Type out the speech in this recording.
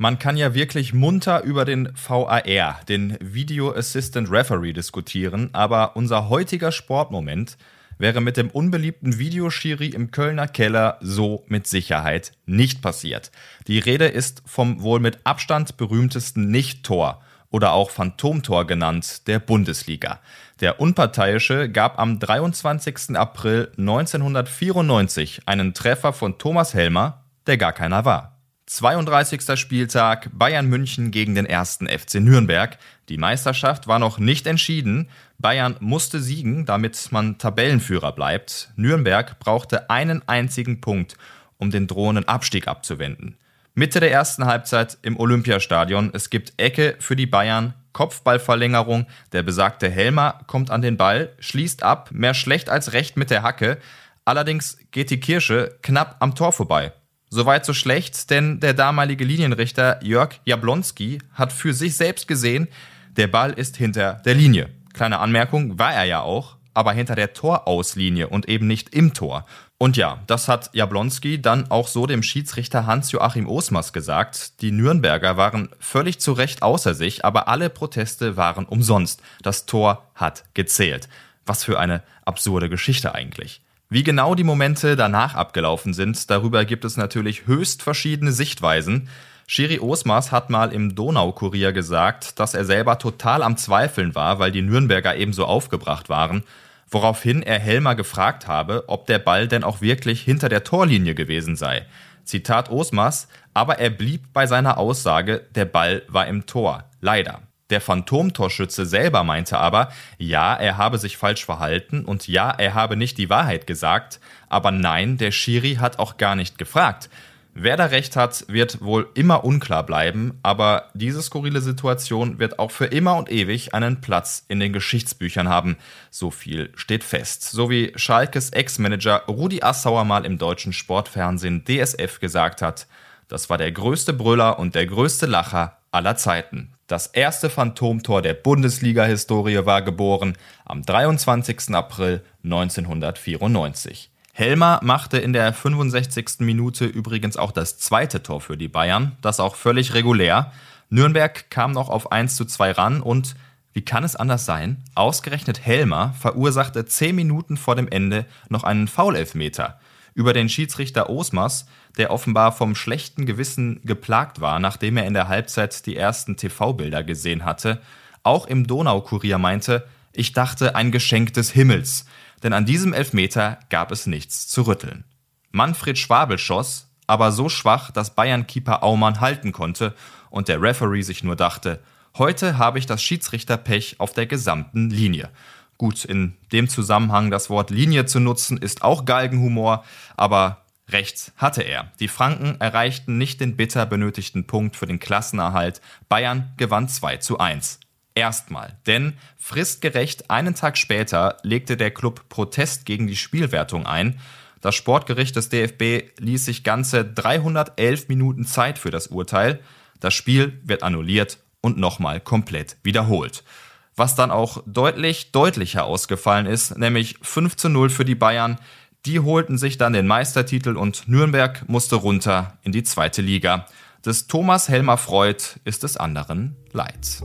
Man kann ja wirklich munter über den VAR, den Video Assistant Referee, diskutieren, aber unser heutiger Sportmoment wäre mit dem unbeliebten Videoschiri im Kölner Keller so mit Sicherheit nicht passiert. Die Rede ist vom wohl mit Abstand berühmtesten Nicht-Tor oder auch Phantomtor genannt der Bundesliga. Der Unparteiische gab am 23. April 1994 einen Treffer von Thomas Helmer, der gar keiner war. 32. Spieltag Bayern München gegen den ersten FC Nürnberg. Die Meisterschaft war noch nicht entschieden. Bayern musste siegen, damit man Tabellenführer bleibt. Nürnberg brauchte einen einzigen Punkt, um den drohenden Abstieg abzuwenden. Mitte der ersten Halbzeit im Olympiastadion. Es gibt Ecke für die Bayern, Kopfballverlängerung. Der besagte Helmer kommt an den Ball, schließt ab, mehr schlecht als recht mit der Hacke. Allerdings geht die Kirsche knapp am Tor vorbei. Soweit so schlecht, denn der damalige Linienrichter Jörg Jablonski hat für sich selbst gesehen, der Ball ist hinter der Linie. Kleine Anmerkung, war er ja auch, aber hinter der Torauslinie und eben nicht im Tor. Und ja, das hat Jablonski dann auch so dem Schiedsrichter Hans-Joachim Osmas gesagt. Die Nürnberger waren völlig zu Recht außer sich, aber alle Proteste waren umsonst. Das Tor hat gezählt. Was für eine absurde Geschichte eigentlich. Wie genau die Momente danach abgelaufen sind, darüber gibt es natürlich höchst verschiedene Sichtweisen. Schiri Osmas hat mal im Donaukurier gesagt, dass er selber total am Zweifeln war, weil die Nürnberger ebenso aufgebracht waren, woraufhin er Helmer gefragt habe, ob der Ball denn auch wirklich hinter der Torlinie gewesen sei. Zitat Osmas, aber er blieb bei seiner Aussage, der Ball war im Tor. Leider. Der Phantomtorschütze selber meinte aber, ja, er habe sich falsch verhalten und ja, er habe nicht die Wahrheit gesagt, aber nein, der Schiri hat auch gar nicht gefragt. Wer da recht hat, wird wohl immer unklar bleiben, aber diese skurrile Situation wird auch für immer und ewig einen Platz in den Geschichtsbüchern haben. So viel steht fest. So wie Schalkes Ex-Manager Rudi Assauer mal im deutschen Sportfernsehen DSF gesagt hat, das war der größte Brüller und der größte Lacher aller Zeiten. Das erste Phantomtor der Bundesliga-Historie war geboren am 23. April 1994. Helmer machte in der 65. Minute übrigens auch das zweite Tor für die Bayern, das auch völlig regulär. Nürnberg kam noch auf 1 zu 2 ran und, wie kann es anders sein, ausgerechnet Helmer verursachte 10 Minuten vor dem Ende noch einen Foulelfmeter über den Schiedsrichter Osmas, der offenbar vom schlechten Gewissen geplagt war, nachdem er in der Halbzeit die ersten TV-Bilder gesehen hatte, auch im Donaukurier meinte, ich dachte ein Geschenk des Himmels, denn an diesem Elfmeter gab es nichts zu rütteln. Manfred Schwabel schoss, aber so schwach, dass Bayern-Keeper Aumann halten konnte und der Referee sich nur dachte, heute habe ich das Schiedsrichterpech auf der gesamten Linie. Gut, in dem Zusammenhang das Wort Linie zu nutzen, ist auch Galgenhumor, aber rechts hatte er. Die Franken erreichten nicht den bitter benötigten Punkt für den Klassenerhalt. Bayern gewann 2 zu 1. Erstmal, denn fristgerecht einen Tag später legte der Club Protest gegen die Spielwertung ein. Das Sportgericht des DFB ließ sich ganze 311 Minuten Zeit für das Urteil. Das Spiel wird annulliert und nochmal komplett wiederholt was dann auch deutlich, deutlicher ausgefallen ist, nämlich 5 zu 0 für die Bayern. Die holten sich dann den Meistertitel und Nürnberg musste runter in die zweite Liga. Des Thomas Helmer Freud ist des anderen Leid.